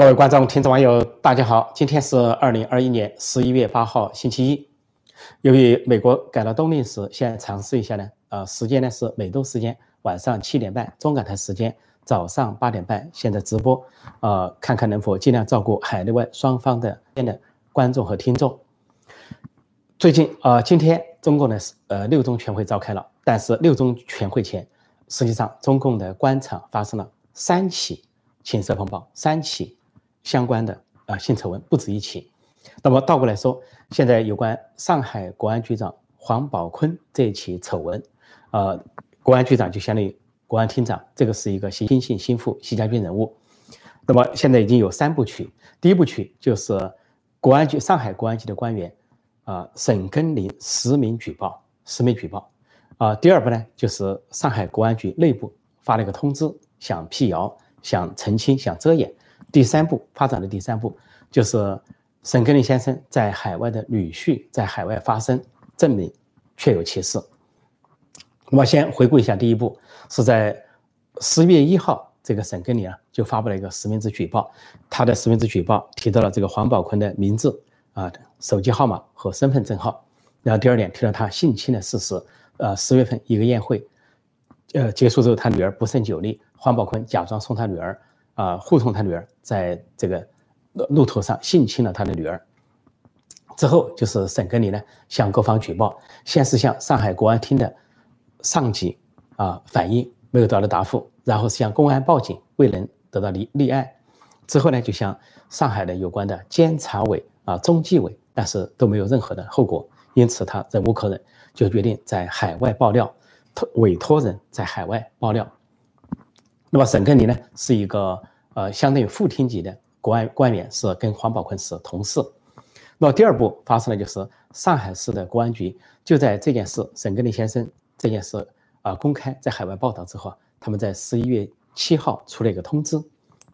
各位观众、听众、网友，大家好！今天是二零二一年十一月八号，星期一。由于美国改了冬令时，现在尝试一下呢，呃，时间呢是美东时间晚上七点半，中港台时间早上八点半，现在直播，呃，看看能否尽量照顾海内外双方的边的观众和听众。最近啊，今天中共呢是呃六中全会召开了，但是六中全会前，实际上中共的官场发生了三起情色风暴，三起。相关的啊性丑闻不止一起，那么倒过来说，现在有关上海国安局长黄宝坤这一起丑闻，呃，国安局长就相当于国安厅长，这个是一个新姓新富习家军人物。那么现在已经有三部曲，第一部曲就是国安局上海国安局的官员啊沈根林实名举报，实名举报啊。第二步呢，就是上海国安局内部发了一个通知，想辟谣、想澄清、想遮掩。第三步发展的第三步，就是沈根林先生在海外的女婿在海外发生，证明确有其事。我先回顾一下，第一步是在十月一号，这个沈根林啊就发布了一个实名制举报，他的实名制举报提到了这个黄宝坤的名字啊、手机号码和身份证号，然后第二点提到他性侵的事实。呃，十月份一个宴会，呃结束之后，他女儿不胜酒力，黄宝坤假装送他女儿。啊，护送他女儿在这个路路途上性侵了他的女儿，之后就是沈根林呢向各方举报，先是向上海国安厅的上级啊反映，没有得到答复，然后是向公安报警，未能得到立立案，之后呢就向上海的有关的监察委啊中纪委，但是都没有任何的后果，因此他忍无可忍，就决定在海外爆料，托委托人在海外爆料。那么沈根林呢是一个。呃，相当于副厅级的国安官员是跟黄宝坤是同事。那第二步发生的就是上海市的公安局就在这件事，沈根林先生这件事啊公开在海外报道之后，他们在十一月七号出了一个通知，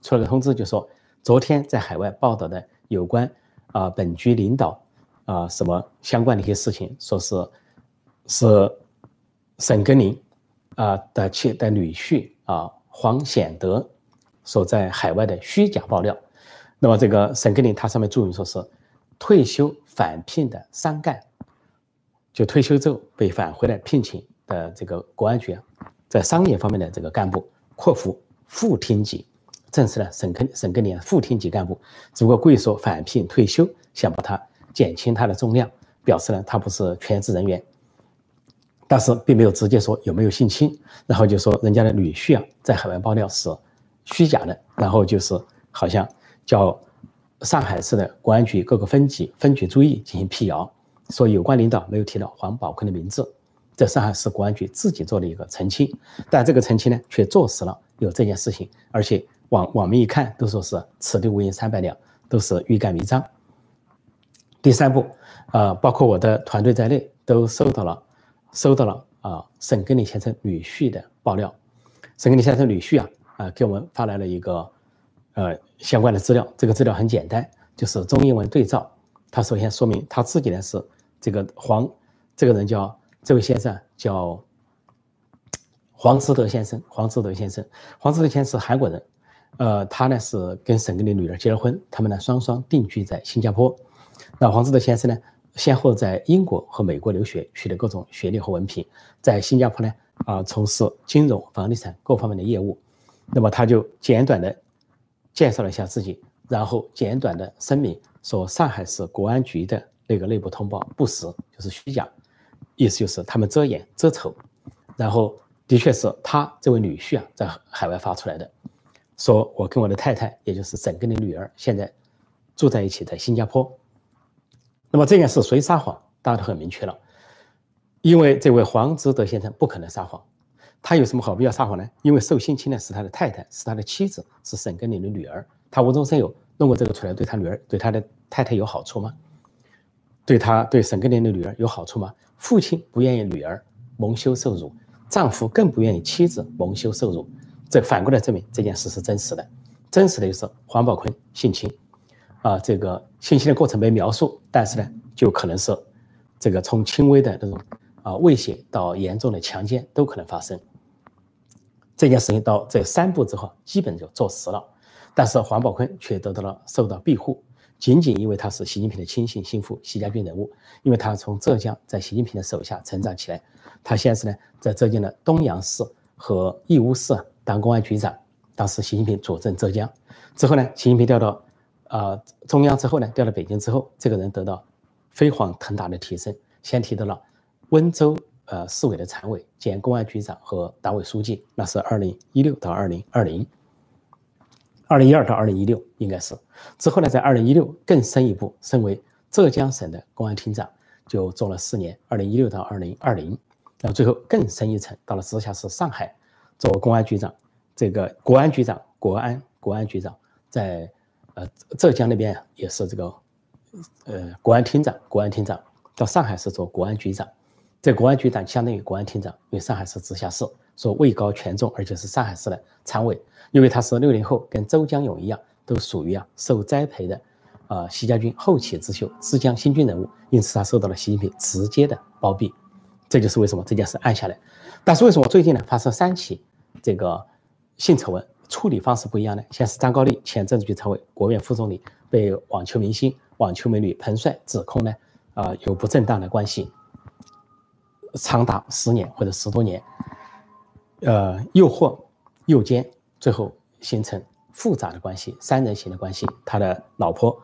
出了个通知就说，昨天在海外报道的有关啊本局领导啊什么相关的一些事情，说是是沈根林啊的妻的女婿啊黄显德。所在海外的虚假爆料，那么这个沈根林他上面注明说是退休返聘的商干，就退休之后被返回来聘请的这个国安局啊，在商业方面的这个干部括弧副厅级，证实了沈根沈根林副厅级干部，只不过故意说返聘退休，想把他减轻他的重量，表示呢他不是全职人员，但是并没有直接说有没有性侵，然后就说人家的女婿啊在海外爆料是。虚假的，然后就是好像叫上海市的公安局各个分局分局注意进行辟谣，说有关领导没有提到黄宝坤的名字，在上海市公安局自己做了一个澄清，但这个澄清呢却坐实了有这件事情，而且网网民一看都说是此地无银三百两，都是欲盖弥彰。第三步，呃，包括我的团队在内都收到了收到了啊沈根林先生女婿的爆料，沈根林先生女婿啊。啊，给我们发来了一个，呃，相关的资料。这个资料很简单，就是中英文对照。他首先说明他自己呢是这个黄，这个人叫这位先生叫黄志德先生。黄志德先生，黄志德先生是韩国人，呃，他呢是跟沈根林女儿结了婚，他们呢双双定居在新加坡。那黄志德先生呢，先后在英国和美国留学，取得各种学历和文凭，在新加坡呢啊从事金融、房地产各方面的业务。那么他就简短的介绍了一下自己，然后简短的声明说上海市国安局的那个内部通报不实，就是虚假，意思就是他们遮掩遮丑，然后的确是他这位女婿啊在海外发出来的，说我跟我的太太，也就是整个的女儿现在住在一起，在新加坡。那么这件事谁撒谎，大家都很明确了，因为这位黄志德先生不可能撒谎。他有什么好必要撒谎呢？因为受性侵的是他的太太，是他的妻子，是沈根林的女儿。他无中生有弄过这个出来，对他女儿、对他的太太有好处吗？对他、对沈根林的女儿有好处吗？父亲不愿意女儿蒙羞受辱，丈夫更不愿意妻子蒙羞受辱。这反过来证明这件事是真实的。真实的就是黄宝坤性侵，啊，这个性侵的过程没描述，但是呢，就可能是这个从轻微的那种啊威胁到严重的强奸都可能发生。这件事情到这三步之后，基本就坐实了。但是黄宝坤却得到了受到庇护，仅仅因为他是习近平的亲信心腹、习家军人物，因为他从浙江在习近平的手下成长起来，他现在是呢在浙江的东阳市和义乌市当公安局长。当时习近平主政浙江，之后呢，习近平调到，呃中央之后呢，调到北京之后，这个人得到飞黄腾达的提升，先提到了温州呃市委的常委兼公安局长和党委书记，那是二零一六到二零二零，二零一二到二零一六应该是，之后呢，在二零一六更深一步，升为浙江省的公安厅长，就做了四年，二零一六到二零二零，然后最后更深一层，到了直辖市上海做公安局长。这个国安局长，国安国安局长在呃浙江那边也是这个呃国安厅长，国安厅长到上海是做国安局长，这国安局长相当于国安厅长，因为上海市直辖市，说位高权重，而且是上海市的常委，因为他是六零后，跟周江勇一样，都属于啊受栽培的啊习家军后起之秀，浙江新军人物，因此他受到了习近平直接的包庇，这就是为什么这件事按下来。但是为什么最近呢发生三起这个？性丑闻处理方式不一样呢。先是张高丽前政治局常委、国务院副总理被网球明星、网球美女彭帅指控呢，啊有不正当的关系，长达十年或者十多年，呃诱惑、诱奸，最后形成复杂的关系，三人行的关系。他的老婆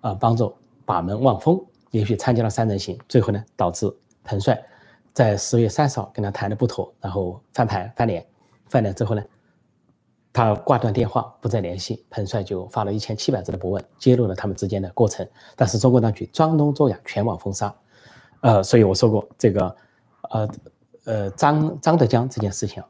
啊帮助把门望风，也许参加了三人行，最后呢导致彭帅在十月三十号跟他谈的不妥，然后翻盘翻脸，翻脸之后呢。他挂断电话，不再联系，彭帅就发了一千七百字的博文，揭露了他们之间的过程。但是中国当局装聋作哑，全网封杀。呃，所以我说过这个，呃呃，张张德江这件事情，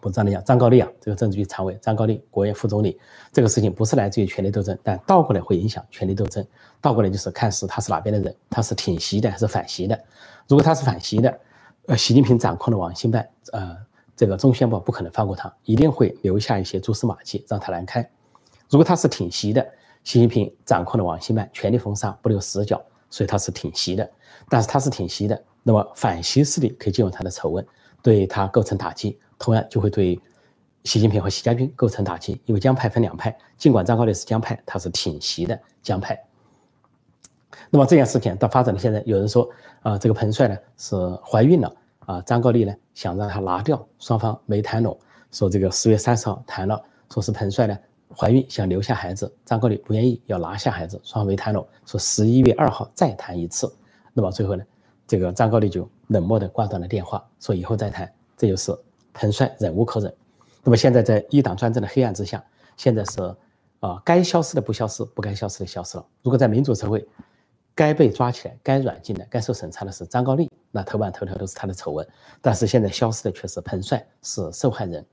不是张德江，张高丽啊，这个政治局常委张高丽，国务院副总理，这个事情不是来自于权力斗争，但倒过来会影响权力斗争。倒过来就是看是他是哪边的人，他是挺习的还是反习的。如果他是反习的，呃，习近平掌控的网信办，呃。这个中宣部不可能放过他，一定会留下一些蛛丝马迹让他难堪。如果他是挺习的，习近平掌控的网信办全力封杀，不留死角，所以他是挺习的。但是他是挺习的，那么反习势力可以借用他的丑闻对他构成打击，同样就会对习近平和习家军构成打击。因为江派分两派，尽管张高丽是江派，他是挺习的江派。那么这件事情到发展到现在，有人说啊，这个彭帅呢是怀孕了。啊，张高丽呢想让他拿掉，双方没谈拢，说这个十月三十号谈了，说是彭帅呢怀孕想留下孩子，张高丽不愿意要拿下孩子，双方没谈拢，说十一月二号再谈一次。那么最后呢，这个张高丽就冷漠的挂断了电话，说以后再谈。这就是彭帅忍无可忍。那么现在在一党专政的黑暗之下，现在是啊，该消失的不消失，不该消失的消失了。如果在民主社会，该被抓起来、该软禁的、该受审查的是张高丽，那头版头条都是他的丑闻。但是现在消失的却是彭帅，是受害人。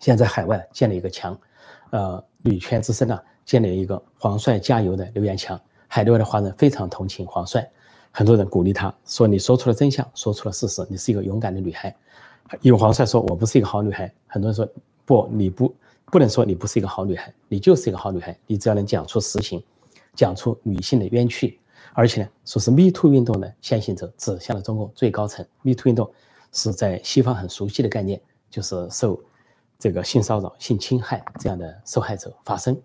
现在海外建了一个墙，呃，女权之声呢建立一个“黄帅加油”的留言墙。海内外的华人非常同情黄帅，很多人鼓励他说：“你说出了真相，说出了事实，你是一个勇敢的女孩。”有黄帅说：“我不是一个好女孩。”很多人说：“不，你不不能说你不是一个好女孩，你就是一个好女孩。你只要能讲出实情。”讲出女性的冤屈，而且呢，说是 Me Too 运动的先行者，指向了中共最高层。Me Too 运动是在西方很熟悉的概念，就是受这个性骚扰、性侵害这样的受害者发生。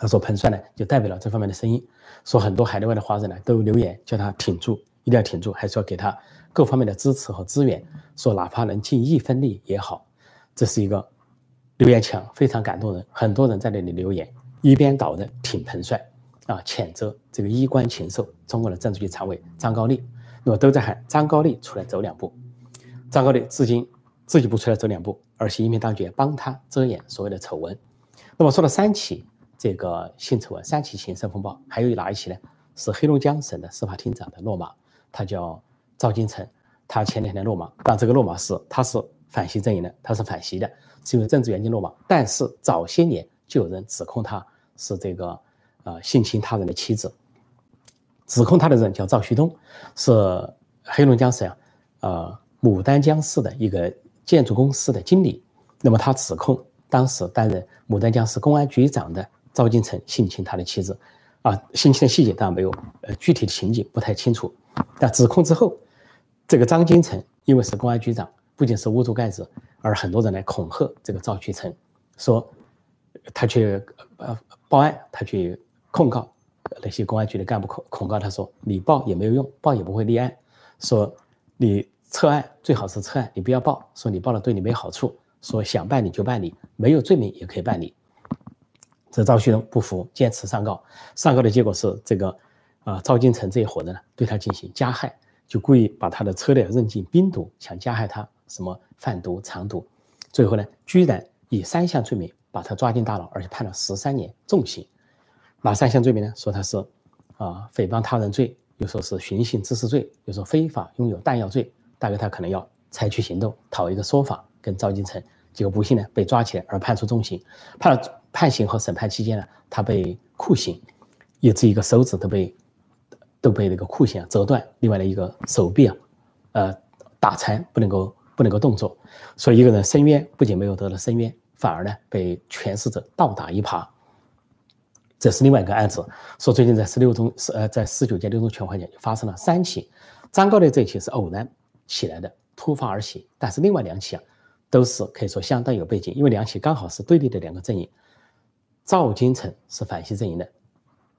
他说彭帅呢，就代表了这方面的声音，说很多海内外的华人呢都留言叫他挺住，一定要挺住，还是要给他各方面的支持和资源，说哪怕能尽一分力也好。这是一个留言墙，非常感动人，很多人在那里留言。一边倒的挺彭帅，啊，谴责这个衣冠禽兽，中国的政治局常委张高丽，那么都在喊张高丽出来走两步。张高丽至今自己不出来走两步，而习近平当局帮他遮掩所谓的丑闻。那么说了三起这个性丑闻，三起刑事风暴，还有哪一起呢？是黑龙江省的司法厅长的落马，他叫赵金成，他前两天落马，但这个落马是他是反习阵营的，他是反习的，是因为政治原因落马，但是早些年。就有人指控他是这个，呃，性侵他人的妻子。指控他的人叫赵旭东，是黑龙江省，呃，牡丹江市的一个建筑公司的经理。那么他指控当时担任牡丹江市公安局长的赵金成性侵他的妻子。啊，性侵的细节当然没有，呃，具体的情景不太清楚。但指控之后，这个张金成因为是公安局长，不仅是捂住盖子，而很多人来恐吓这个赵旭成，说。他去呃报案，他去控告那些公安局的干部控控告他说你报也没有用，报也不会立案，说你撤案最好是撤案，你不要报，说你报了对你没好处，说想办理就办理，没有罪名也可以办理。这赵旭东不服，坚持上告，上告的结果是这个啊赵金成这一伙人呢对他进行加害，就故意把他的车辆扔进冰毒，想加害他什么贩毒藏毒，最后呢居然以三项罪名。把他抓进大牢，而且判了十三年重刑。哪三项罪名呢？说他是啊诽谤他人罪，又说是寻衅滋事罪，又说非法拥有弹药罪。大概他可能要采取行动，讨一个说法跟赵金成。结果不幸呢被抓起来，而判处重刑。判了判刑和审判期间呢，他被酷刑，以致一个手指都被都被那个酷刑折断，另外的一个手臂啊，呃打残，不能够不能够动作。所以一个人申冤，不仅没有得到申冤。反而呢，被诠释者倒打一耙。这是另外一个案子，说最近在十六中，呃，在十九届六中全会前就发生了三起。张高丽这起是偶然起来的，突发而起，但是另外两起啊，都是可以说相当有背景，因为两起刚好是对立的两个阵营。赵金成是反西阵营的，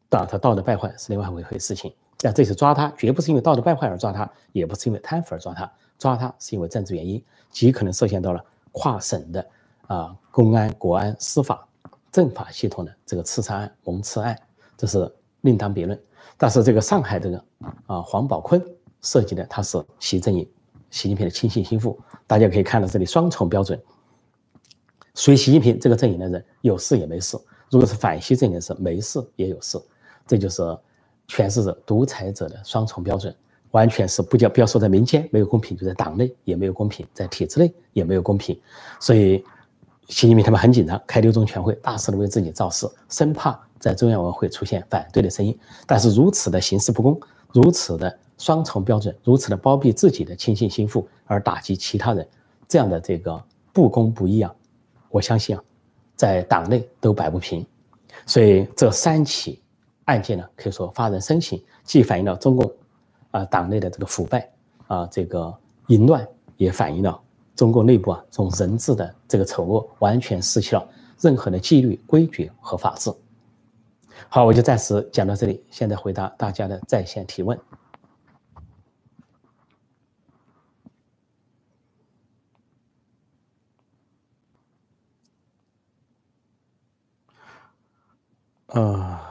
当然他道德败坏是另外一回事情。但这次抓他，绝不是因为道德败坏而抓他，也不是因为贪腐而抓他，抓他是因为政治原因，极可能涉嫌到了跨省的。啊，公安、国安、司法、政法系统的这个刺杀案、蒙刺案，这是另当别论。但是这个上海这个啊，黄宝坤涉及的他是习阵营、习近平的亲信心腹，大家可以看到这里双重标准。所以习近平这个阵营的人有事也没事，如果是反习阵营的是没事也有事，这就是诠释着独裁者的双重标准，完全是不叫不要说在民间没有公平，就在党内也没有公平，在体制内也没有公平，所以。习近平他们很紧张，开六中全会，大肆的为自己造势，生怕在中央委员会出现反对的声音。但是如此的行事不公，如此的双重标准，如此的包庇自己的亲信心腹而打击其他人，这样的这个不公不义啊，我相信啊，在党内都摆不平。所以这三起案件呢，可以说发人深省，既反映了中共啊党内的这个腐败啊这个淫乱，也反映了。中国内部啊，这种人治的这个丑恶，完全失去了任何的纪律、规矩和法治。好，我就暂时讲到这里，现在回答大家的在线提问。啊。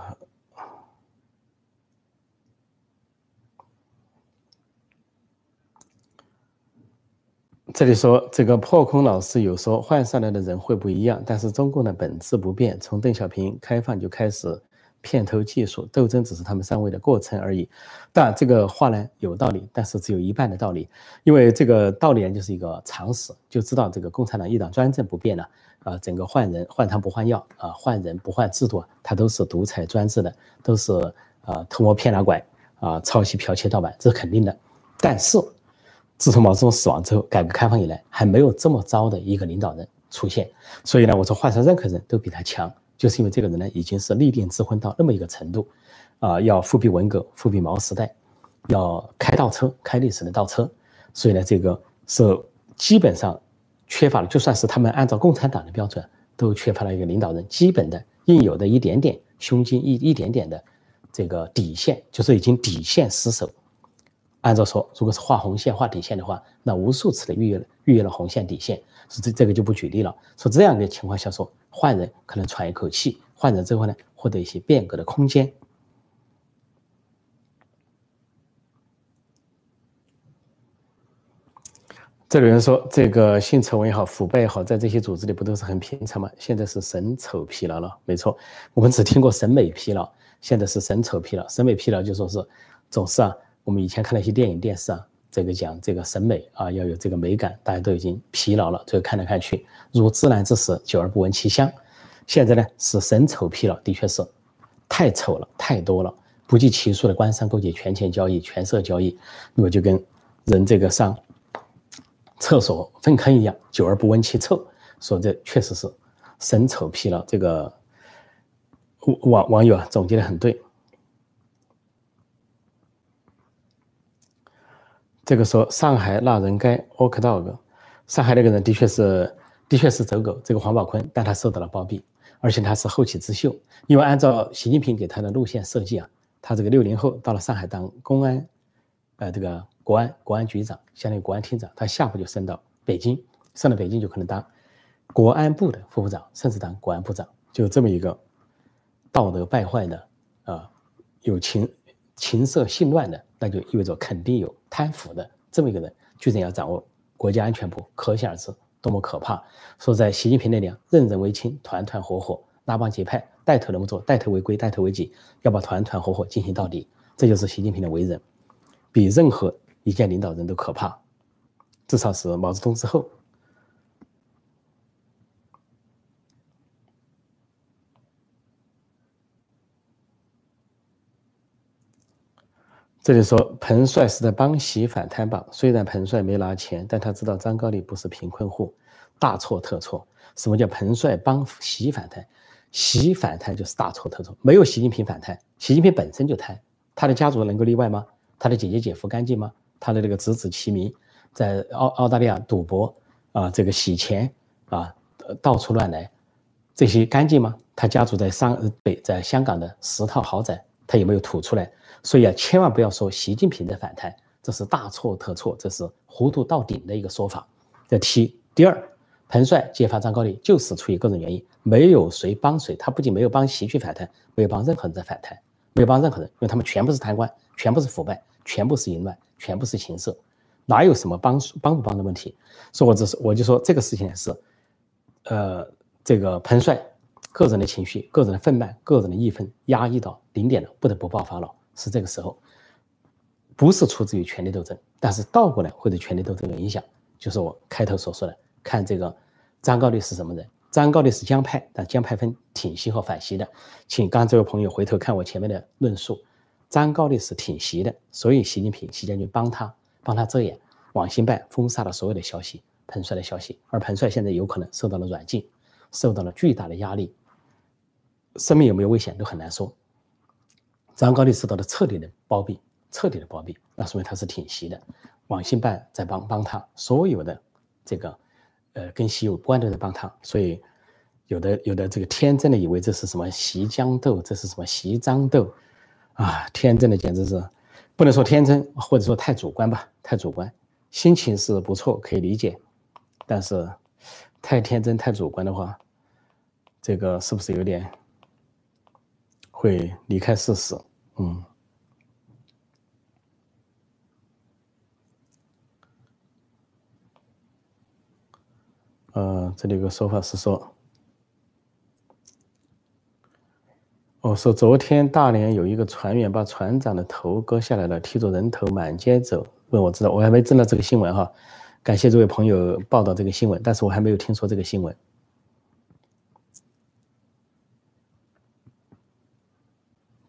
这里说这个破空老师有说换上来的人会不一样，但是中共的本质不变。从邓小平开放就开始片头技术斗争，只是他们上位的过程而已。但这个话呢有道理，但是只有一半的道理，因为这个道理呢就是一个常识，就知道这个共产党一党专政不变了啊，整个换人换汤不换药啊，换人不换制度，它都是独裁专制的，都是啊偷摸骗拿拐啊，抄袭剽窃盗版，这是肯定的。但是。自从毛泽东死亡之后，改革开放以来还没有这么糟的一个领导人出现，所以呢，我说换成任何人都比他强，就是因为这个人呢已经是立定之婚到那么一个程度，啊，要复辟文革、复辟毛时代，要开倒车、开历史的倒车，所以呢，这个是基本上缺乏了，就算是他们按照共产党的标准，都缺乏了一个领导人基本的应有的一点点胸襟一一点点的这个底线，就是已经底线失守。按照说，如果是画红线、画底线的话，那无数次的逾越了逾越了红线底线，是这这个就不举例了。说这样的情况下，说换人可能喘一口气，换人之后呢，获得一些变革的空间。这里人说，这个性丑闻也好，腐败也好，在这些组织里不都是很平常吗？现在是审丑疲劳了，没错，我们只听过审美疲劳，现在是审丑疲劳。审美疲劳就说是总是啊。我们以前看了一些电影、电视啊，这个讲这个审美啊，要有这个美感，大家都已经疲劳了，最后看来看去，如自然之食，久而不闻其香。现在呢是审丑疲劳，的确是太丑了，太多了，不计其数的官商勾结、权钱交易、权色交易，那么就跟人这个上厕所粪坑一样，久而不闻其臭。说这确实是审丑疲劳，这个网网友啊总结的很对。这个说上海那人该 o k dog，上海那个人的确是的确是走狗，这个黄宝坤，但他受到了包庇。而且他是后起之秀，因为按照习近平给他的路线设计啊，他这个六零后到了上海当公安，呃，这个国安国安局长，相当于国安厅长，他下步就升到北京，升到北京就可能当国安部的副部长，甚至当国安部长，就这么一个道德败坏的啊，有情情色性乱的，那就意味着肯定有贪腐的这么一个人，居然要掌握国家安全部，可想而知。多么可怕！说在习近平那里，任人唯亲，团团伙伙，拉帮结派，带头那么做，带头违规，带头违纪，要把团团伙伙进行到底。这就是习近平的为人，比任何一届领导人都可怕，至少是毛泽东之后。这里说彭帅是在帮习反贪吧？虽然彭帅没拿钱，但他知道张高丽不是贫困户，大错特错。什么叫彭帅帮习反贪？习反贪就是大错特错。没有习近平反贪，习近平本身就贪，他的家族能够例外吗？他的姐姐姐夫干净吗？他的这个侄子齐名在澳澳大利亚赌博啊，这个洗钱啊，到处乱来，这些干净吗？他家族在上北在香港的十套豪宅，他有没有吐出来？所以啊，千万不要说习近平的反贪，这是大错特错，这是糊涂到顶的一个说法。这第第二，彭帅揭发张高丽就是出于个人原因，没有谁帮谁，他不仅没有帮习去反贪，没有帮任何人在反贪，没有帮任何人，因为他们全部是贪官，全部是腐败，全部是淫乱，全部是情色，哪有什么帮帮不帮的问题？所以我只是我就说这个事情是，呃，这个彭帅个人的情绪、个人的愤懑、个人的义愤压抑到顶点了，不得不爆发了。是这个时候，不是出自于权力斗争，但是倒过来会对权力斗争有影响。就是我开头所说的，看这个张高丽是什么人？张高丽是江派，但江派分挺习和反习的。请刚这位朋友回头看我前面的论述，张高丽是挺习的，所以习近平、习将军帮他帮他遮掩，网信办封杀了所有的消息，彭帅的消息，而彭帅现在有可能受到了软禁，受到了巨大的压力，生命有没有危险都很难说。张高丽受到了彻底的包庇，彻底的包庇，那说明他是挺习的。网信办在帮帮他，所有的这个呃跟习有关的在帮他，所以有的有的这个天真的以为这是什么习江斗，这是什么习张斗啊，天真的简直是不能说天真，或者说太主观吧，太主观。心情是不错，可以理解，但是太天真太主观的话，这个是不是有点会离开事实？嗯，呃，这里有个说法是说，哦，说昨天大连有一个船员把船长的头割下来了，提着人头满街走。问我知道，我还没知道这个新闻哈。感谢这位朋友报道这个新闻，但是我还没有听说这个新闻。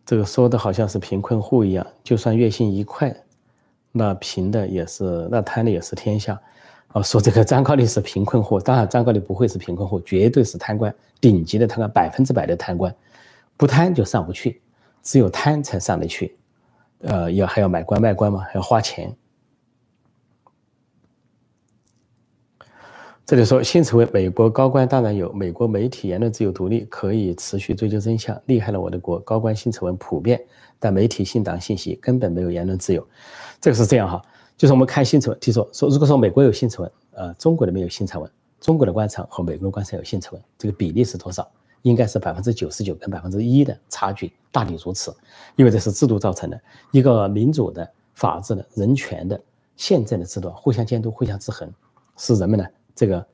这个说的好像是贫困户一样，就算月薪一块，那贫的也是，那贪的也是天下。哦，说这个张高丽是贫困户，当然张高丽不会是贫困户，绝对是贪官，顶级的贪官，百分之百的贪官，不贪就上不去，只有贪才上得去。呃，要还要买官卖官嘛，还要花钱。这里说，辛丑为美国高官当然有，美国媒体言论自由独立，可以持续追究真相。厉害了，我的国高官性丑闻普遍，但媒体信党信息根本没有言论自由。这个是这样哈，就是我们看性丑闻，听说说如果说美国有性丑闻，呃，中国的没有性丑闻，中国的官场和美国的官场有性丑闻，这个比例是多少？应该是百分之九十九跟百分之一的差距，大抵如此。因为这是制度造成的，一个民主的、法治的、人权的、宪政的制度，互相监督、互相制衡，使人们呢。这个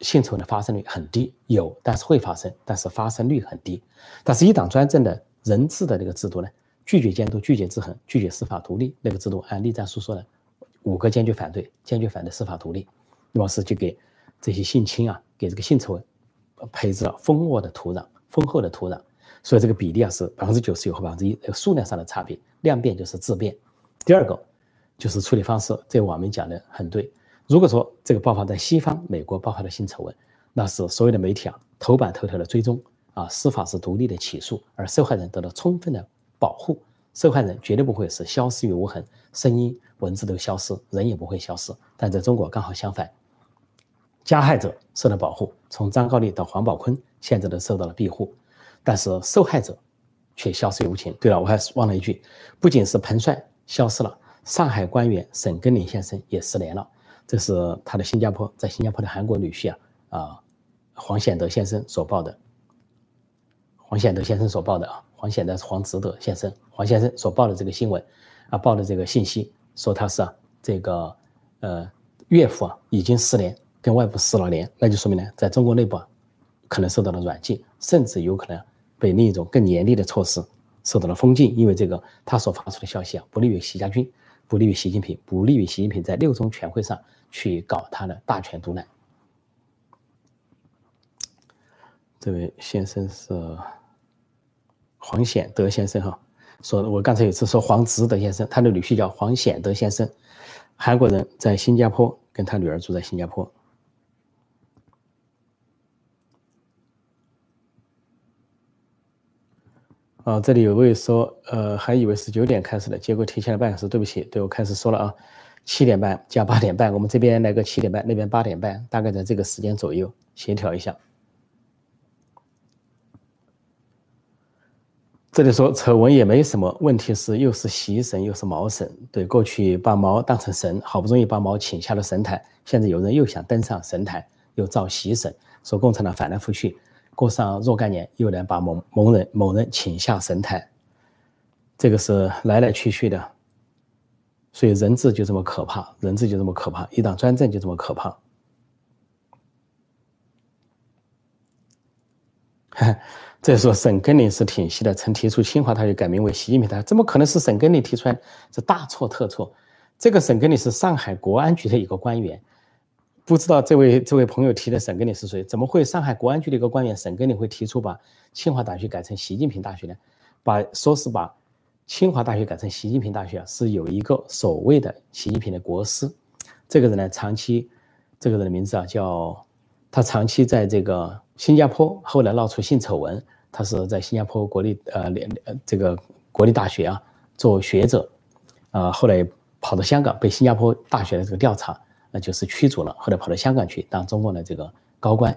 性丑闻的发生率很低，有，但是会发生，但是发生率很低。但是一党专政的人治的那个制度呢，拒绝监督，拒绝制衡，拒绝司法独立，那个制度按栗战书说的，五个坚决反对，坚决反对司法独立，那么是就给这些性侵啊，给这个性丑闻培植了丰沃的土壤，丰厚的土壤。所以这个比例啊是百分之九十九和百分之一，这个数量上的差别，量变就是质变。第二个就是处理方式，这网民讲的很对。如果说这个爆发在西方，美国爆发的性丑闻，那是所有的媒体啊头版头条的追踪啊，司法是独立的起诉，而受害人得到充分的保护，受害人绝对不会是消失于无痕，声音、文字都消失，人也不会消失。但在中国刚好相反，加害者受到保护，从张高丽到黄宝坤，现在都受到了庇护，但是受害者却消失于无情。对了，我还忘了一句，不仅是彭帅消失了，上海官员沈根林先生也失联了。这是他的新加坡，在新加坡的韩国女婿啊啊，黄显德先生所报的。黄显德先生所报的啊，黄显德是黄植德先生，黄先生所报的这个新闻啊，报的这个信息说他是啊这个呃岳父啊已经失联，跟外部失了联，那就说明呢，在中国内部啊可能受到了软禁，甚至有可能被另一种更严厉的措施受到了封禁，因为这个他所发出的消息啊不利于习家军，不利于习近平，不利于习近平在六中全会上。去搞他的大权独揽。这位先生是黄显德先生哈，说我刚才有次说黄植德先生，他的女婿叫黄显德先生，韩国人在新加坡，跟他女儿住在新加坡。啊，这里有位说，呃，还以为是九点开始的，结果提前了半小时，对不起，对我开始说了啊。七点半加八点半，我们这边来个七点半，那边八点半，大概在这个时间左右协调一下。这里说丑闻也没什么，问题是又是习神又是毛神。对，过去把毛当成神，好不容易把毛请下了神坛，现在有人又想登上神坛，又造习神，说共产党反来覆去，过上若干年又能把某某人某人请下神坛，这个是来来去去的。所以人治就这么可怕，人治就这么可怕，一党专政就这么可怕。这说沈根林是挺系的，曾提出清华大学改名为习近平大学，怎么可能是沈根林提出来？这大错特错。这个沈根林是上海国安局的一个官员，不知道这位这位朋友提的沈根林是谁？怎么会上海国安局的一个官员沈根林会提出把清华大学改成习近平大学呢？把说是把。清华大学改成习近平大学啊，是有一个所谓的习近平的国师，这个人呢，长期，这个人的名字啊叫，他长期在这个新加坡，后来闹出性丑闻，他是在新加坡国立呃联这个国立大学啊做学者，啊后来跑到香港被新加坡大学的这个调查，那就是驱逐了，后来跑到香港去当中共的这个高官，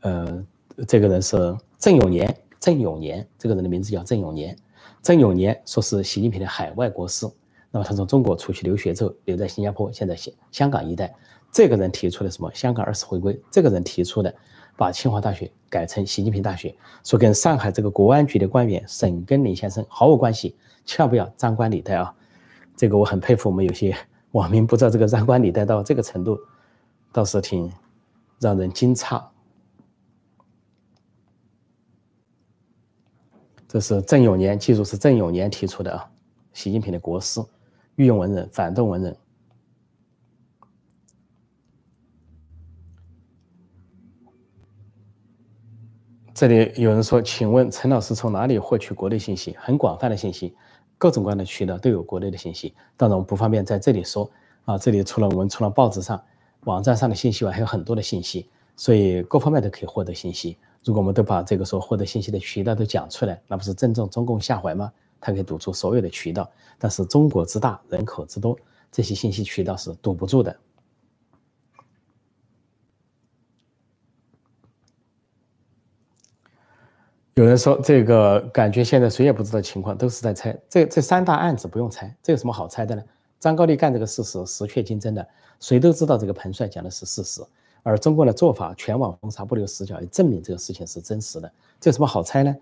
呃，这个人是郑永年，郑永年，这个人的名字叫郑永年。曾永年说是习近平的海外国师，那么他从中国出去留学之后，留在新加坡，现在香香港一带。这个人提出了什么？香港二次回归。这个人提出的，把清华大学改成习近平大学，说跟上海这个国安局的官员沈根林先生毫无关系，千万不要张冠李戴啊！这个我很佩服我们有些网民，不知道这个张冠李戴到这个程度，倒是挺让人惊诧。这是郑永年，记住是郑永年提出的啊，习近平的国师，御用文人，反动文人。这里有人说，请问陈老师从哪里获取国内信息？很广泛的信息，各种各样的渠道都有国内的信息，当然我们不方便在这里说啊。这里除了我们除了报纸上、网站上的信息外，还有很多的信息，所以各方面都可以获得信息。如果我们都把这个所获得信息的渠道都讲出来，那不是正中中共下怀吗？他可以堵住所有的渠道，但是中国之大，人口之多，这些信息渠道是堵不住的。有人说这个感觉现在谁也不知道情况，都是在猜。这这三大案子不用猜，这有什么好猜的呢？张高丽干这个事实实确金真的，谁都知道这个彭帅讲的是事实。而中国的做法，全网封杀，不留死角，也证明这个事情是真实的。这有什么好猜呢？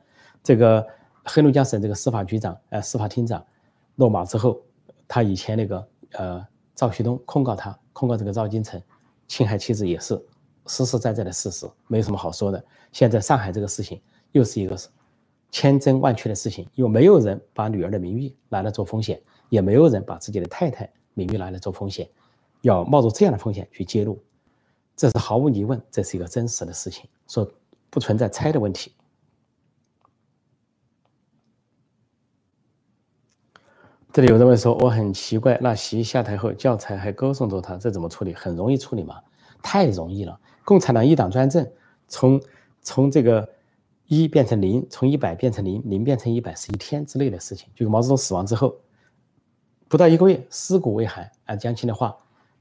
这个黑龙江省这个司法局长，呃，司法厅长落马之后，他以前那个呃赵旭东控告他，控告这个赵金成侵害妻子，也是实实在在的事实，没有什么好说的。现在上海这个事情又是一个千真万确的事情，又没有人把女儿的名誉拿来做风险，也没有人把自己的太太名誉拿来做风险，要冒着这样的风险去揭露。这是毫无疑问，这是一个真实的事情，说不存在猜的问题。这里有人问说，我很奇怪，那习下台后教材还歌颂着他，这怎么处理？很容易处理吗？太容易了！共产党一党专政，从从这个一变成零，从一百变成零，零变成一百是一天之内的事情。就毛泽东死亡之后，不到一个月，尸骨未寒，按江青的话，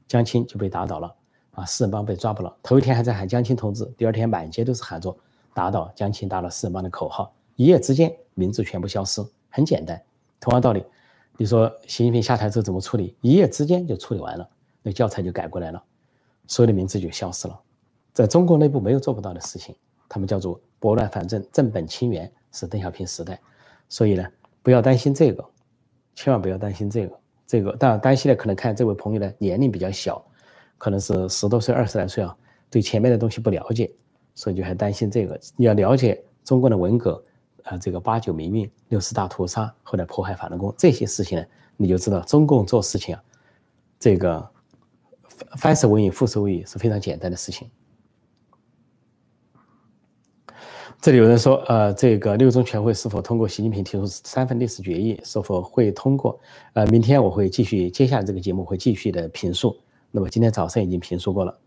江青就被打倒了。啊，四人帮被抓捕了。头一天还在喊江青同志，第二天满街都是喊着打倒江青、打倒四人帮的口号，一夜之间名字全部消失，很简单。同样道理，你说习近平下台之后怎么处理？一夜之间就处理完了，那教材就改过来了，所有的名字就消失了。在中国内部没有做不到的事情，他们叫做拨乱反正、正本清源，是邓小平时代。所以呢，不要担心这个，千万不要担心这个。这个当然担心的可能看这位朋友的年龄比较小，可能是十多岁、二十来岁啊，对前面的东西不了解，所以就还担心这个。你要了解中国的文革，啊，这个八九民运、六四大屠杀，后来迫害法轮功这些事情呢，你就知道中共做事情啊，这个翻手为云，覆手为雨是非常简单的事情。这里有人说，呃，这个六中全会是否通过习近平提出三份历史决议？是否会通过？呃，明天我会继续，接下来这个节目会继续的评述。那么今天早上已经评述过了。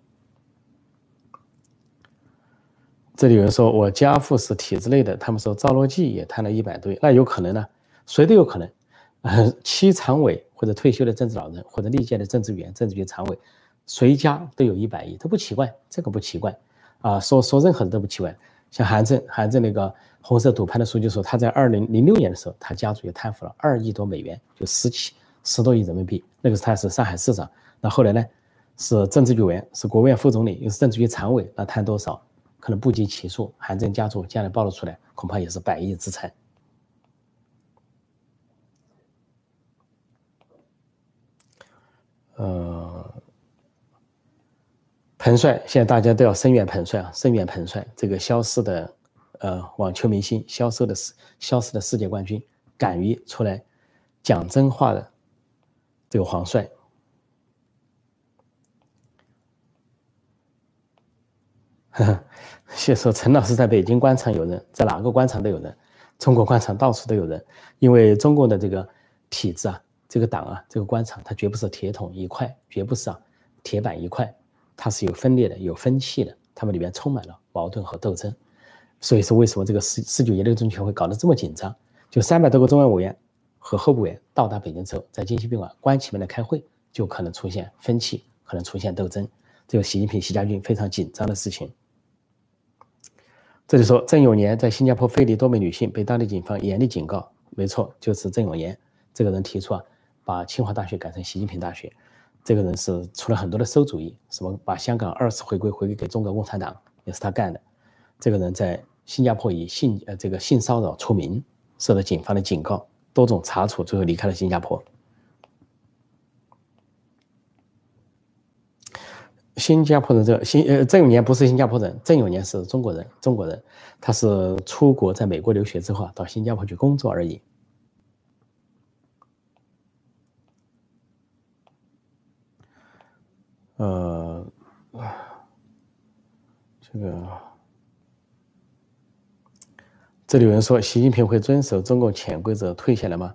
这里有人说我家父是体制内的，他们说赵乐际也贪了一百多亿，那有可能呢？谁都有可能。七常委或者退休的政治老人，或者历届的政治员、政治局常委，谁家都有一百亿，都不奇怪，这个不奇怪啊。说说任何人都不奇怪。像韩正，韩正那个红色赌盘的书记说，他在二零零六年的时候，他家族也贪腐了二亿多美元，就十七十多亿人民币。那个时候他是上海市长，那后来呢，是政治局委员，是国务院副总理，又是政治局常委，那贪多少，可能不计其数。韩正家族将来暴露出来，恐怕也是百亿资产。呃。彭帅，现在大家都要声援彭帅啊，声援彭帅这个消失的，呃，网球明星，消失的世，消失的世界冠军，敢于出来讲真话的这个黄帅。所以说陈老师在北京官场有人，在哪个官场都有人，中国官场到处都有人，因为中国的这个体制啊，这个党啊，这个官场，它绝不是铁桶一块，绝不是啊铁板一块。它是有分裂的，有分歧的，他们里面充满了矛盾和斗争，所以说为什么这个十十九届六中全会搞得这么紧张？就三百多个中央委员和候补委员到达北京之后，在京西宾馆关起门来开会，就可能出现分歧，可能出现斗争，这个习近平、习家军非常紧张的事情。这里说郑永年在新加坡非礼多名女性，被当地警方严厉警告。没错，就是郑永年这个人提出啊，把清华大学改成习近平大学。这个人是出了很多的馊主意，什么把香港二次回归回归给中国共产党，也是他干的。这个人在新加坡以性呃这个性骚扰出名，受到警方的警告，多种查处，最后离开了新加坡。新加坡人这新呃郑永年不是新加坡人，郑永年是中国人，中国人，他是出国在美国留学之后啊，到新加坡去工作而已。呃，这个，这里有人说习近平会遵守中共潜规则退下来吗？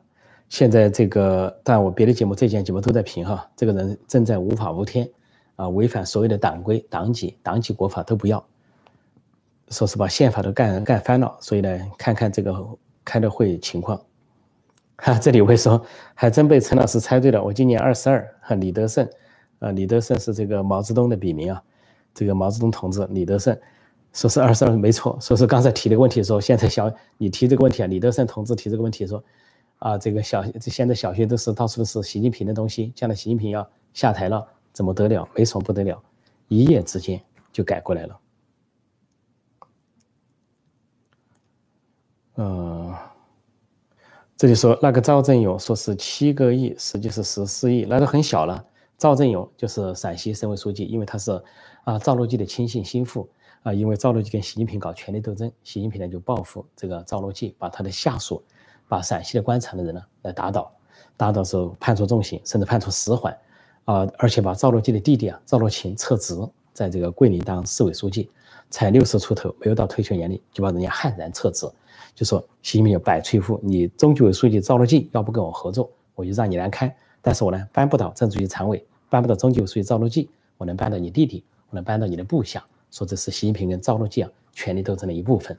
现在这个，但我别的节目、这件节目都在评哈，这个人正在无法无天啊，违反所有的党规、党纪、党纪国法都不要，说是把宪法都干干翻了，所以呢，看看这个开的会情况。哈，这里我会说还真被陈老师猜对了，我今年二十二，哈李德胜。啊，李德胜是这个毛泽东的笔名啊，这个毛泽东同志李德胜，说是二十二没错，说是刚才提的问题说，现在小你提这个问题啊，李德胜同志提这个问题说，啊，这个小现在小学都是到处都是习近平的东西，将来习近平要下台了，怎么得了？没什么不得了，一夜之间就改过来了。嗯，这里说那个赵振勇说是七个亿，实际是十四亿，那都很小了。赵振勇就是陕西省委书记，因为他是啊赵乐际的亲信心腹啊，因为赵乐际跟习近平搞权力斗争，习近平呢就报复这个赵乐际，把他的下属，把陕西的官场的人呢来打倒，打倒之后判处重刑，甚至判处死缓啊，而且把赵乐际的弟弟啊赵乐勤撤职，在这个桂林当市委书记，才六十出头，没有到退休年龄，就把人家悍然撤职，就说习近平有摆锤夫，你中纪委书记赵乐际要不跟我合作，我就让你来开，但是我呢搬不倒政治局常委。搬不到中纪委书记赵乐际，我能搬到你弟弟，我能搬到你的部下，说这是习近平跟赵乐际啊权力斗争的一部分。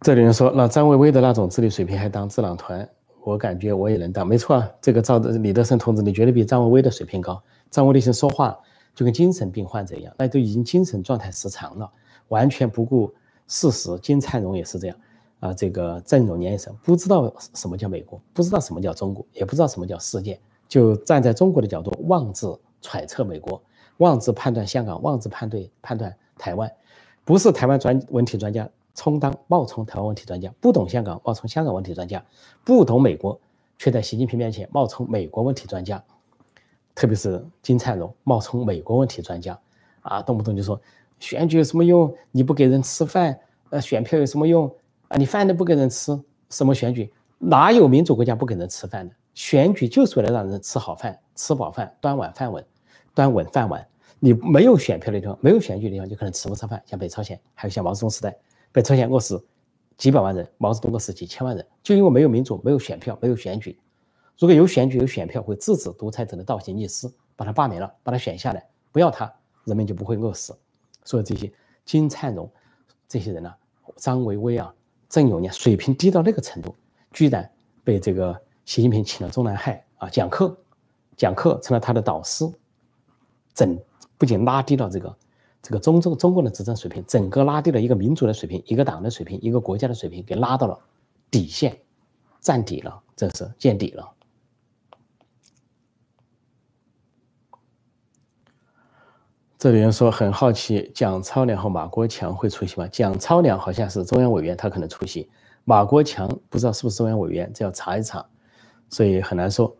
这里人说，那张维维的那种智力水平还当智囊团，我感觉我也能当，没错啊。这个赵李德胜同志，你绝对比张文威的水平高。张文威说话就跟精神病患者一样，那都已经精神状态失常了，完全不顾事实。金灿荣也是这样啊，这个郑永年也是不知道什么叫美国，不知道什么叫中国，也不知道什么叫世界，就站在中国的角度妄自揣测美国，妄自判断香港，妄自判断判断台湾，不是台湾专问题专家。充当冒充台湾问题专家，不懂香港冒充香港问题专家，不懂美国却在习近平面前冒充美国问题专家，特别是金灿荣冒充美国问题专家，啊，动不动就说选举有什么用？你不给人吃饭，呃，选票有什么用？啊，你饭都不给人吃，什么选举？哪有民主国家不给人吃饭的？选举就是为了让人吃好饭、吃饱饭、端碗饭碗、端稳饭碗。你没有选票的地方，没有选举的地方，就可能吃不上饭。像北朝鲜，还有像毛泽东时代。被朝鲜饿死几百万人，毛泽东饿死几千万人，就因为没有民主，没有选票，没有选举。如果有选举、有选票，会制止独裁者的倒行逆施，把他罢免了，把他选下来，不要他，人们就不会饿死。所以这些金灿荣这些人呢，张维威啊，郑永年水平低到那个程度，居然被这个习近平请了中南海啊讲课，讲课成了他的导师，整不仅拉低了这个。这个中中中共的执政水平，整个拉低了一个民族的水平，一个党的水平，一个国家的水平，给拉到了底线，站底了，这是见底了。这里人说很好奇，蒋超良和马国强会出席吗？蒋超良好像是中央委员，他可能出席；马国强不知道是不是中央委员，这要查一查，所以很难说。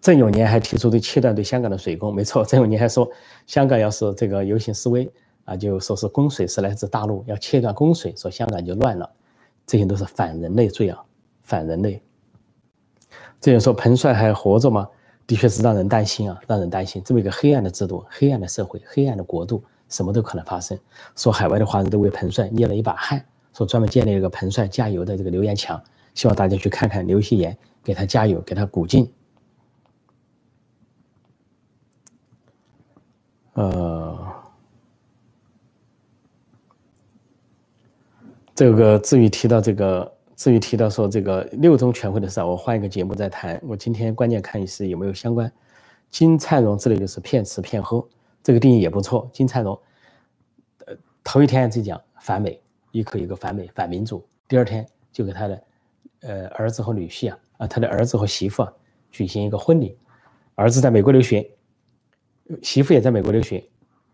郑永年还提出对切断对香港的水供，没错。郑永年还说，香港要是这个游行示威啊，就说是供水是来自大陆，要切断供水，说香港就乱了。这些都是反人类罪啊，反人类。这也说彭帅还活着吗？的确是让人担心啊，让人担心。这么一个黑暗的制度、黑暗的社会、黑暗的国度，什么都可能发生。说海外的华人都为彭帅捏了一把汗，说专门建立一个彭帅加油的这个留言墙，希望大家去看看，留些言给他加油，给他鼓劲。呃，这个至于提到这个，至于提到说这个六中全会的事，我换一个节目再谈。我今天关键看一是有没有相关金灿荣之类，就是骗吃骗喝，这个定义也不错。金灿荣，呃，头一天就讲反美，一口一个反美反民主，第二天就给他的呃儿子和女婿啊啊，他的儿子和媳妇啊举行一个婚礼，儿子在美国留学。媳妇也在美国留学，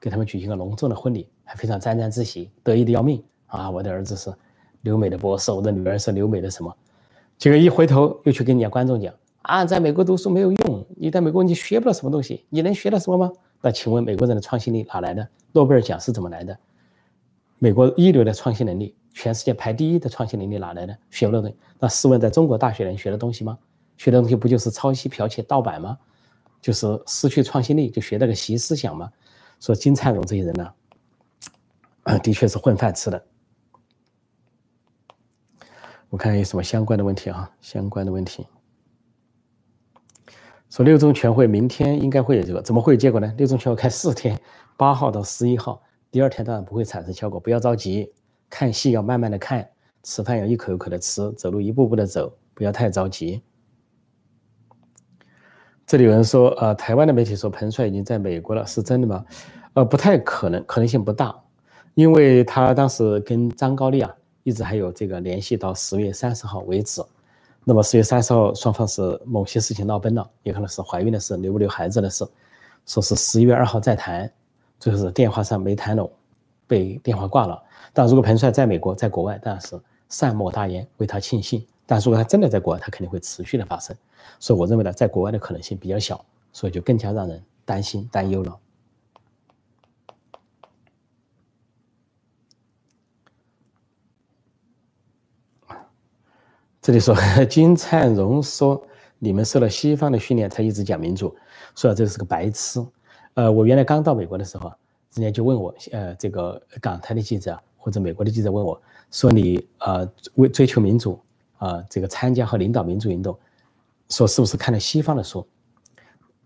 给他们举行了隆重的婚礼，还非常沾沾自喜，得意的要命啊！我的儿子是留美的博士，我的女儿是留美的什么？结果一回头又去跟人家观众讲啊，在美国读书没有用，你在美国你学不了什么东西，你能学到什么吗？那请问美国人的创新力哪来的？诺贝尔奖是怎么来的？美国一流的创新能力，全世界排第一的创新能力哪来的？学不了东西。那试问在中国大学能学的东西吗？学的东西不就是抄袭、剽窃、盗版吗？就是失去创新力，就学那个习思想嘛。说金灿荣这些人呢，的确是混饭吃的。我看有什么相关的问题啊？相关的问题。说六中全会明天应该会有这个，怎么会有结果呢？六中全会开四天，八号到十一号，第二天当然不会产生效果。不要着急，看戏要慢慢的看，吃饭要一口一口的吃，走路一步步的走，不要太着急。这里有人说，呃，台湾的媒体说彭帅已经在美国了，是真的吗？呃，不太可能，可能性不大，因为他当时跟张高丽啊，一直还有这个联系到十月三十号为止。那么十月三十号，双方是某些事情闹崩了，也可能是怀孕的事、留不留孩子的事，说是十一月二号再谈，最后是电话上没谈拢，被电话挂了。但如果彭帅在美国，在国外，当然是善莫大焉，为他庆幸。但如果他真的在国外，他肯定会持续的发生。所以我认为呢，在国外的可能性比较小，所以就更加让人担心担忧了。这里说金灿荣说你们受了西方的训练才一直讲民主，说这是个白痴。呃，我原来刚到美国的时候，人家就问我，呃，这个港台的记者或者美国的记者问我说你呃为追求民主啊，这个参加和领导民主运动。说是不是看了西方的书？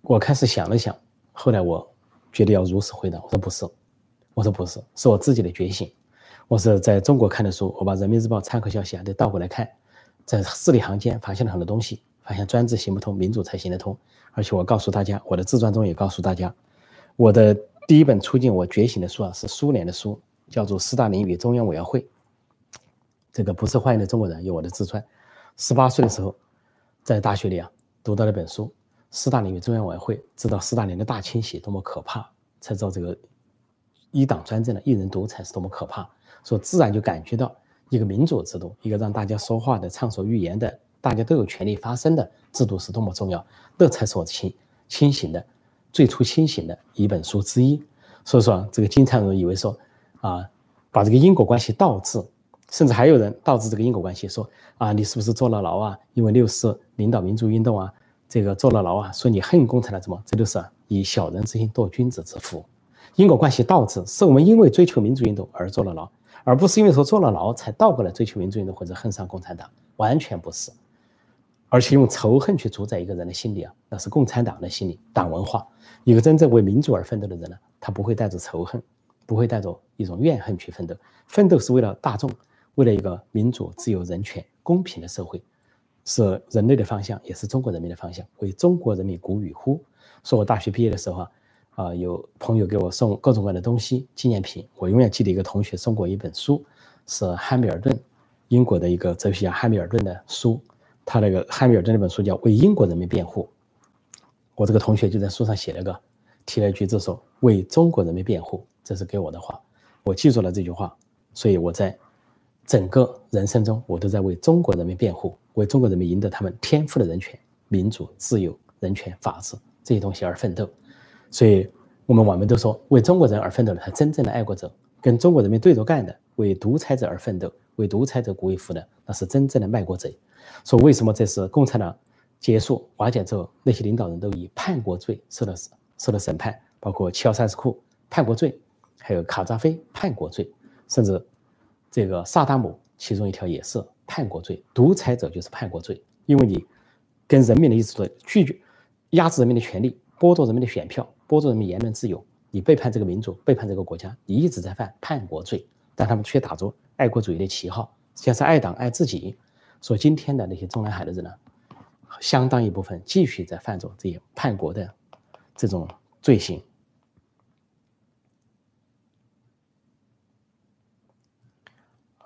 我开始想了想，后来我觉得要如实回答。我说不是，我说不是，是我自己的觉醒。我是在中国看的书，我把人民日报参考消息啊都倒过来看，在字里行间发现了很多东西，发现专制行不通，民主才行得通。而且我告诉大家，我的自传中也告诉大家，我的第一本促进我觉醒的书啊，是苏联的书，叫做《斯大林与中央委员会》。这个不是欢迎的中国人，有我的自传。十八岁的时候，在大学里啊，读到了本书《斯大林与中央委员会》，知道斯大林的大清洗多么可怕，才知道这个一党专政的一人独裁是多么可怕。所以自然就感觉到一个民主制度，一个让大家说话的、畅所欲言的、大家都有权利发声的制度是多么重要。这才是我清清醒的最初清醒的一本书之一。所以说，这个经常有人以为说啊，把这个因果关系倒置。甚至还有人导致这个因果关系，说啊，你是不是坐了牢啊？因为六四领导民主运动啊，这个坐了牢啊，说你恨共产党怎么？这都是以小人之心度君子之腹。因果关系导致是我们因为追求民主运动而坐了牢，而不是因为说坐了牢才倒过来追求民主运动或者恨上共产党，完全不是。而且用仇恨去主宰一个人的心理啊，那是共产党的心理、党文化。一个真正为民主而奋斗的人呢，他不会带着仇恨，不会带着一种怨恨去奋斗，奋斗是为了大众。为了一个民主、自由、人权、公平的社会，是人类的方向，也是中国人民的方向。为中国人民鼓与呼。说我大学毕业的时候啊，啊，有朋友给我送各种各样的东西纪念品。我永远记得一个同学送过一本书，是汉密尔顿，英国的一个哲学家汉密尔顿的书。他那个汉密尔顿那本书叫《为英国人民辩护》。我这个同学就在书上写了个，提了一句字说：“为中国人民辩护。”这是给我的话，我记住了这句话，所以我在。整个人生中，我都在为中国人民辩护，为中国人民赢得他们天赋的人权、民主、自由、人权、法治这些东西而奋斗。所以，我们网民都说，为中国人而奋斗的才真正的爱国者，跟中国人民对着干的，为独裁者而奋斗，为独裁者鼓一服的，那是真正的卖国贼。说为什么这是共产党结束瓦解之后，那些领导人都以叛国罪受了受了审判，包括齐奥塞斯库叛国罪，还有卡扎菲叛国罪，甚至。这个萨达姆其中一条也是叛国罪，独裁者就是叛国罪，因为你跟人民的意思说拒绝压制人民的权利，剥夺人民的选票，剥夺人民言论自由，你背叛这个民族，背叛这个国家，你一直在犯叛国罪，但他们却打着爱国主义的旗号，实际上是爱党爱自己。所以今天的那些中南海的人呢，相当一部分继续在犯着这些叛国的这种罪行。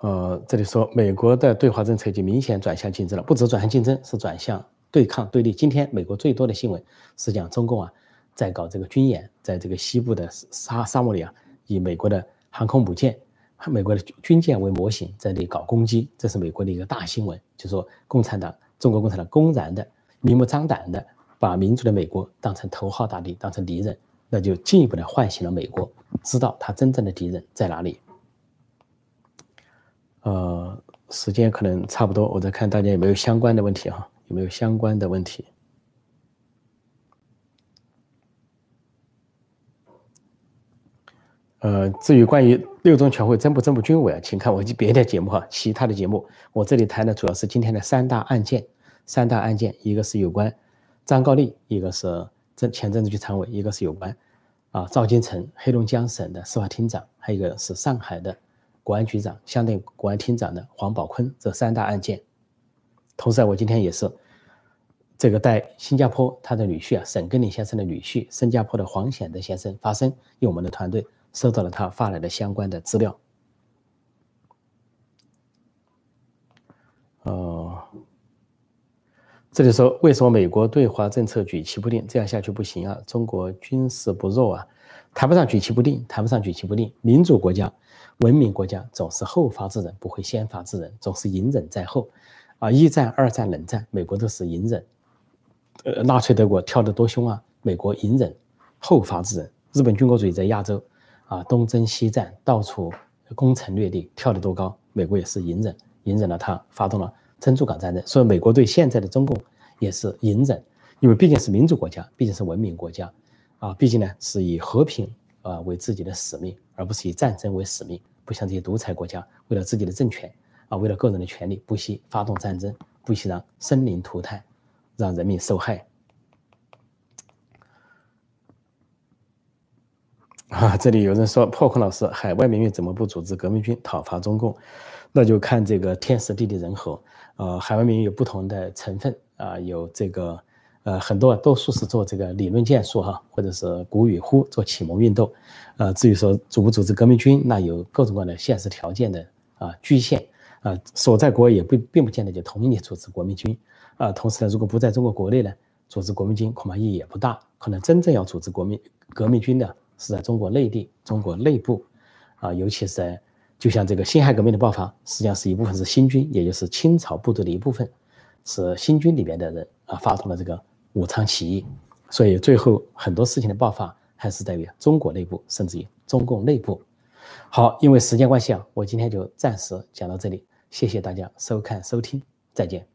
呃，这里说美国的对华政策已经明显转向竞争了，不止转向竞争，是转向对抗对立。今天美国最多的新闻是。讲中共啊在搞这个军演，在这个西部的沙沙漠里啊，以美国的航空母舰、美国的军舰为模型在那里搞攻击，这是。美国的一个大新闻。就说共产党、中国共产党公然的、明目张胆的把民主的美国当成头号大敌，当成敌人，那就进一步的唤醒了美国，知道他真正的敌人在哪里。呃，时间可能差不多，我再看大家有没有相关的问题哈，有没有相关的问题？呃，至于关于六中全会增不增不军委啊，请看我别的节目哈，其他的节目，我这里谈的主要是今天的三大案件，三大案件，一个是有关张高丽，一个是政前政治局常委，一个是有关啊赵金成，黑龙江省的司法厅长，还有一个是上海的。国安局长、相对国安厅长的黄宝坤这三大案件，同时我今天也是这个带新加坡他的女婿啊，沈根林先生的女婿，新加坡的黄显德先生发声，用我们的团队收到了他发来的相关的资料。哦，这里说为什么美国对华政策举棋不定？这样下去不行啊！中国军事不弱啊，谈不上举棋不定，谈不上举棋不定，民主国家。文明国家总是后发制人，不会先发制人，总是隐忍在后。啊，一战、二战、冷战，美国都是隐忍。呃，纳粹德国跳得多凶啊，美国隐忍后发制人。日本军国主义在亚洲啊，东征西战，到处攻城略地，跳得多高，美国也是隐忍，隐忍了，他发动了珍珠港战争。所以，美国对现在的中共也是隐忍，因为毕竟是民主国家，毕竟是文明国家，啊，毕竟呢是以和平啊为自己的使命。而不是以战争为使命，不像这些独裁国家，为了自己的政权啊，为了个人的权利，不惜发动战争，不惜让生灵涂炭，让人民受害。啊，这里有人说破空老师，海外民运怎么不组织革命军讨伐中共？那就看这个天时地利人和。呃，海外民运有不同的成分啊，有这个呃很多多数是做这个理论建树哈，或者是鼓与呼做启蒙运动。呃，至于说组不组织革命军，那有各种各样的现实条件的啊局限啊，所在国也不并不见得就同意你组织国民军啊。同时呢，如果不在中国国内呢，组织国民军恐怕意义也不大。可能真正要组织国民革命军的。是在中国内地、中国内部，啊，尤其是在就像这个辛亥革命的爆发，实际上是一部分是新军，也就是清朝部队的一部分，是新军里面的人啊发动了这个武昌起义，所以最后很多事情的爆发还是在于中国内部，甚至于中共内部。好，因为时间关系啊，我今天就暂时讲到这里，谢谢大家收看收听，再见。